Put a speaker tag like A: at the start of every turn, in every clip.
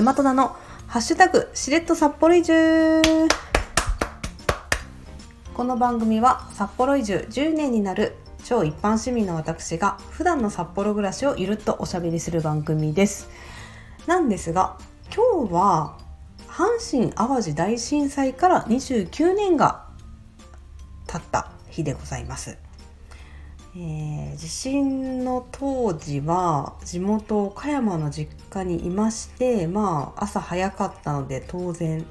A: 大和田のハッシュタグしれっと札幌移住この番組は札幌移住10年になる超一般市民の私が普段の札幌暮らしをゆるっとおしゃべりする番組です。なんですが今日は阪神・淡路大震災から29年が経った日でございます。えー、地震の当時は地元岡山の実家にいましてまあ朝早かったので当然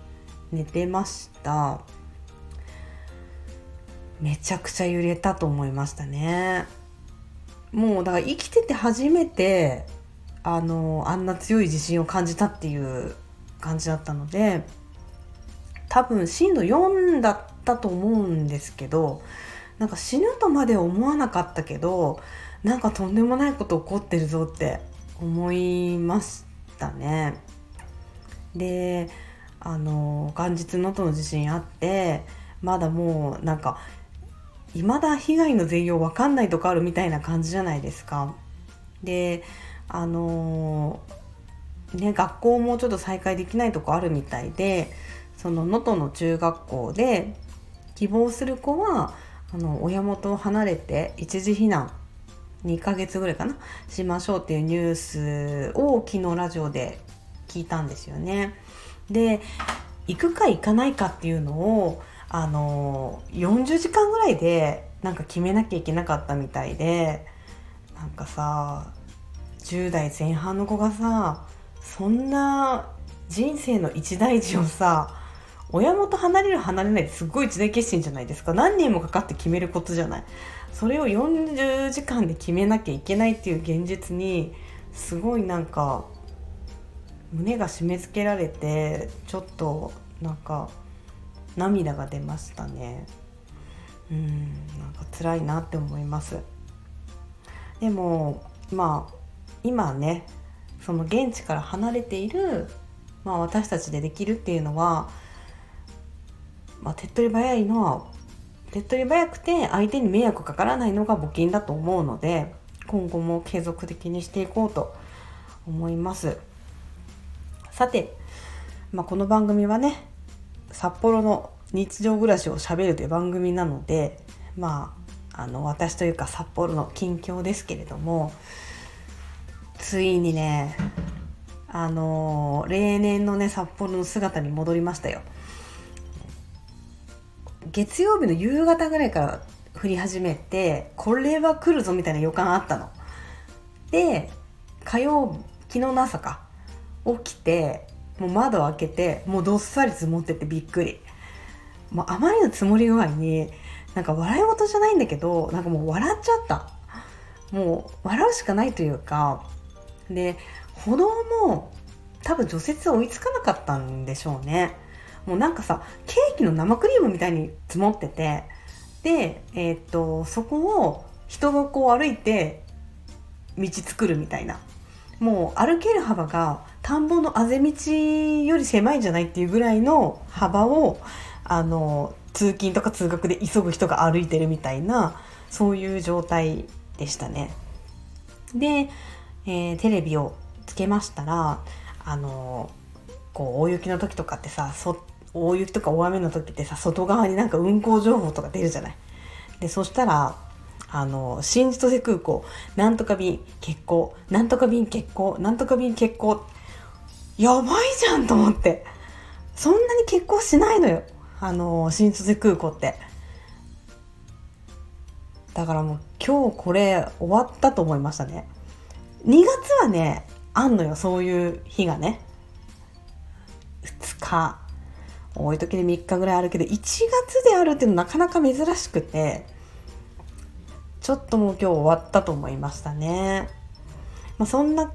A: 寝てました。めちゃくちゃ揺れたと思いましたね。もうだから生きてて初めてあのあんな強い地震を感じたっていう感じだったので多分震度4だったと思うんですけどなんか死ぬとまで思わなかったけどなんかとんでもないこと起こってるぞって思いましたね。であの元日能登の地震あってまだもうなんか未だ被害の全容わかんないとかあるみたいな感じじゃないですか。であのね学校もちょっと再開できないとこあるみたいでその能登の中学校で希望する子はあの親元を離れて一時避難2ヶ月ぐらいかなしましょうっていうニュースを昨日ラジオで聞いたんですよね。で行くか行かないかっていうのをあの40時間ぐらいでなんか決めなきゃいけなかったみたいでなんかさ10代前半の子がさそんな人生の一大事をさ親元離れる離れないってすごい一大決心じゃないですか。何年もかかって決めることじゃない。それを40時間で決めなきゃいけないっていう現実にすごいなんか胸が締め付けられてちょっとなんか涙が出ましたね。うんなんか辛いなって思います。でもまあ今ねその現地から離れている、まあ、私たちでできるっていうのはまあ、手っ取り早いのは手っ取り早くて相手に迷惑かからないのが募金だと思うので今後も継続的にしていこうと思いますさて、まあ、この番組はね札幌の日常暮らしをしゃべるという番組なのでまああの私というか札幌の近況ですけれどもついにねあの例年のね札幌の姿に戻りましたよ。月曜日の夕方ぐらいから降り始めてこれは来るぞみたいな予感あったの。で火曜昨日の朝か起きてもう窓開けてもうどっさり積もっててびっくり。もうあまりの積もり具合になんか笑い事じゃないんだけどなんかもう笑っちゃったもう笑うしかないというかで歩道も多分除雪追いつかなかったんでしょうねもうなんかさケーキの生クリームみたいに積もっててで、えー、っとそこを人がこう歩いて道作るみたいなもう歩ける幅が田んぼのあぜ道より狭いんじゃないっていうぐらいの幅をあの通勤とか通学で急ぐ人が歩いてるみたいなそういう状態でしたね。で、えー、テレビをつけましたらあのこう大雪の時とかってさそっ大雪とか大雨の時ってさ外側になんか運行情報とか出るじゃない。でそしたらあの新千歳空港なんとか便欠航なんとか便欠航なんとか便欠航やばいじゃんと思って。そんなに欠航しないのよ。あの新千歳空港って。だからもう今日これ終わったと思いましたね。2月はねあんのよそういう日がね。2日。多い時で3日ぐらいあるけど1月であるっていうのなかなか珍しくてちょっともう今日終わったと思いましたね。まあ、そんな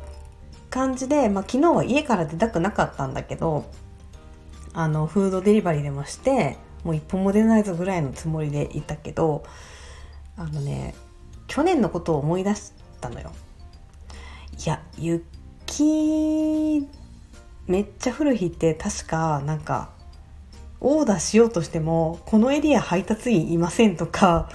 A: 感じで、まあ、昨日は家から出たくなかったんだけどあのフードデリバリーでもしてもう一本も出ないぞぐらいのつもりでいたけどあのね去年のことを思い出したのよ。いや雪めっちゃ降る日って確かなんかオーダーしようとしてもこのエリア配達員いませんとか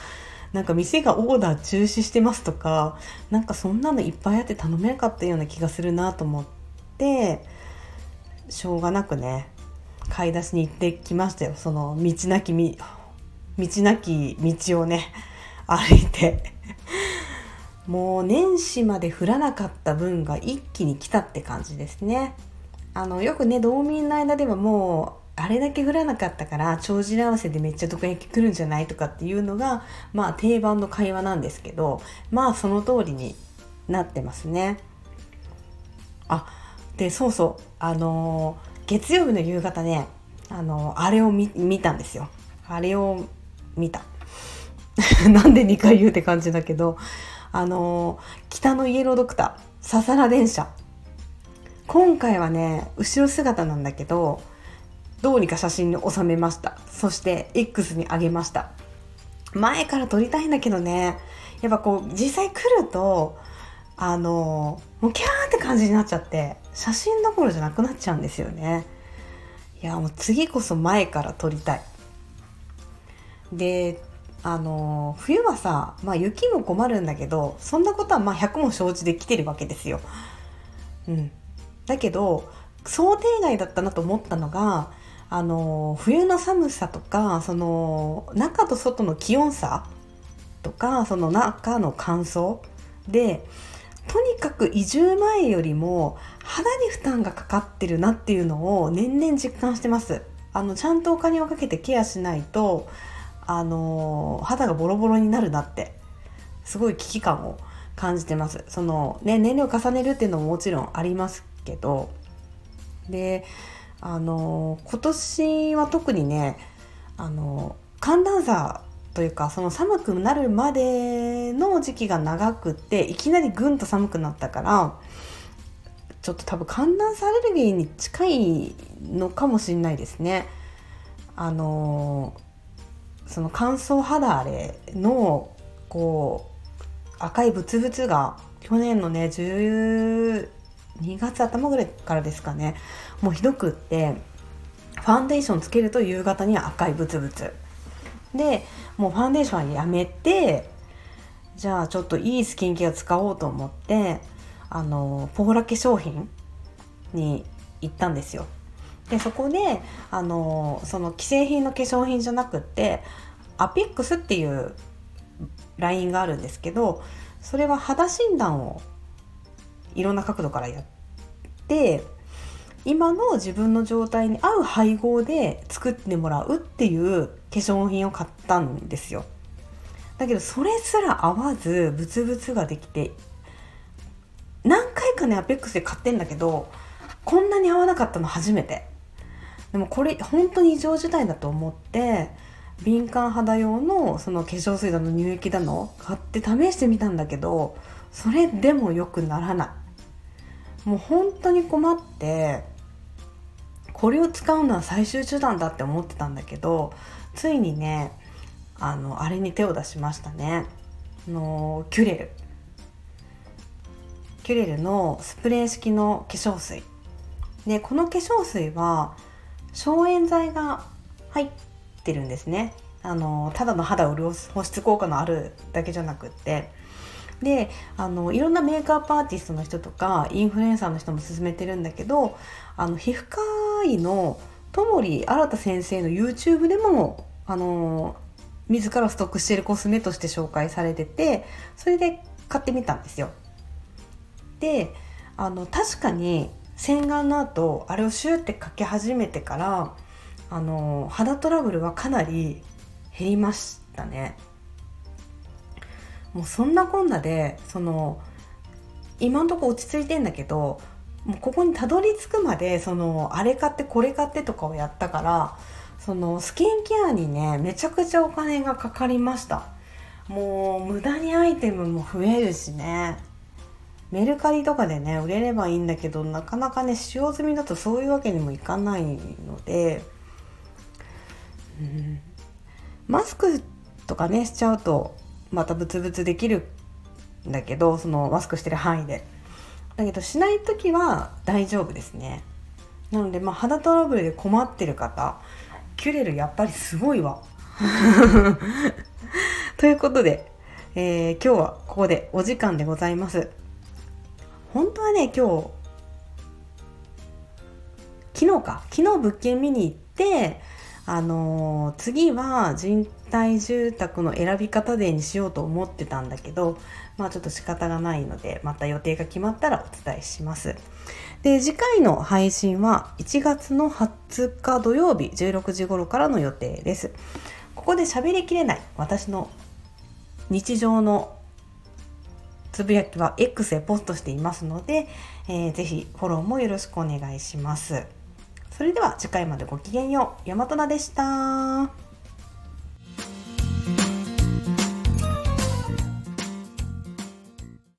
A: なんか店がオーダー中止してますとかなんかそんなのいっぱいあって頼めなかったような気がするなと思ってしょうがなくね買い出しに行ってきましたよ。その道なき道なき道をね歩いて。もう年始まで降らなかった分が一気に来たって感じですね。あのよくね道民の間ではもうあれだけ降らなかったから帳尻合わせでめっちゃ毒焼き来るんじゃないとかっていうのがまあ定番の会話なんですけどまあその通りになってますね。あでそうそうあのー、月曜日の夕方ねあのー、あれを見たんですよ。あれを見た。なんで2回言うって感じだけどあのー、北のイエロードクターささら電車今回はね後ろ姿なんだけどどうにか写真に収めました。そして X に上げました。前から撮りたいんだけどね。やっぱこう実際来るとあのもうキャーって感じになっちゃって写真どころじゃなくなっちゃうんですよね。いやもう次こそ前から撮りたい。であの冬はさ、まあ、雪も困るんだけどそんなことはまあ100も承知で来てるわけですよ。うん、だけど想定外だったなと思ったのがあの冬の寒さとかその中と外の気温差とかその中の乾燥でとにかく移住前よりも肌に負担がかかってるなっていうのを年々実感してます。あのちゃんとお金をかけてケアしないとあの肌がボロボロになるなってすごい危機感を感じてます。そのね年齢を重ねるっていうのももちろんありますけど。であの今年は特にねあの寒暖差というかその寒くなるまでの時期が長くっていきなりぐんと寒くなったからちょっと多分寒暖差アレルギーに近いのかもしれないですね。あのその乾燥肌荒れのこう赤いブツブツが去年のね2月頭ぐらいからですかね。もうひどくってファンデーションつけると夕方には赤いブツブツ。でもうファンデーションはやめてじゃあちょっといいスキンケア使おうと思ってあのポーラ化粧品に行ったんですよ。でそこであのその既製品の化粧品じゃなくってアピックスっていうラインがあるんですけどそれは肌診断をいろんな角度からやって今の自分の状態に合う配合で作ってもらうっていう化粧品を買ったんですよ。だけどそれすら合わずブツブツができて何回かねアペックスで買ってんだけどこんなに合わなかったの初めて。でもこれ本当に異常事態だと思って敏感肌用のその化粧水だの乳液だの買って試してみたんだけどそれでも良くならない。もう本当に困ってこれを使うのは最終手段だって思ってたんだけどついにねあのあれに手を出しましたね。のキュレル。キュレルのスプレー式の化粧水。でこの化粧水は消炎剤が入ってるんですね。あのただの肌を潤す保湿効果のあるだけじゃなくってであのいろんなメイクアップアーティストの人とかインフルエンサーの人も勧めてるんだけどあの皮膚科医の友利新先生の YouTube でもあの自らストックしているコスメとして紹介されててそれで買ってみたんですよ。であの確かに洗顔の後あれをシューってかけ始めてからあの肌トラブルはかなり減りましたね。もうそんなこんなでその今んとこ落ち着いてんだけどもうここにたどり着くまでそのあれ買ってこれ買ってとかをやったからそのスキンケアにねめちゃくちゃお金がかかりました。もう無駄にアイテムも増えるしね。メルカリとかでね売れればいいんだけどなかなかね使用済みだとそういうわけにもいかないので、うん、マスクとかねしちゃうとまたブツブツできるんだけどそのマスクしてる範囲で。だけどしない時は大丈夫ですね。なのでまあ肌トラブルで困ってる方キュレルやっぱりすごいわ。ということで、えー、今日はここでお時間でございます。本当はね今日昨日か昨日物件見に行ってあのー、次は人帯住宅の選び方デーにしようと思ってたんだけどまあちょっと仕方がないのでまた予定が決まったらお伝えします。で次回の配信は1月の20日土曜日16時頃からの予定です。ここで喋りきれない私の日常のつぶやきは X へポストしていますので、えー、ぜひフォローもよろしくお願いします。それでは次回までごきげんよう。大和田でした。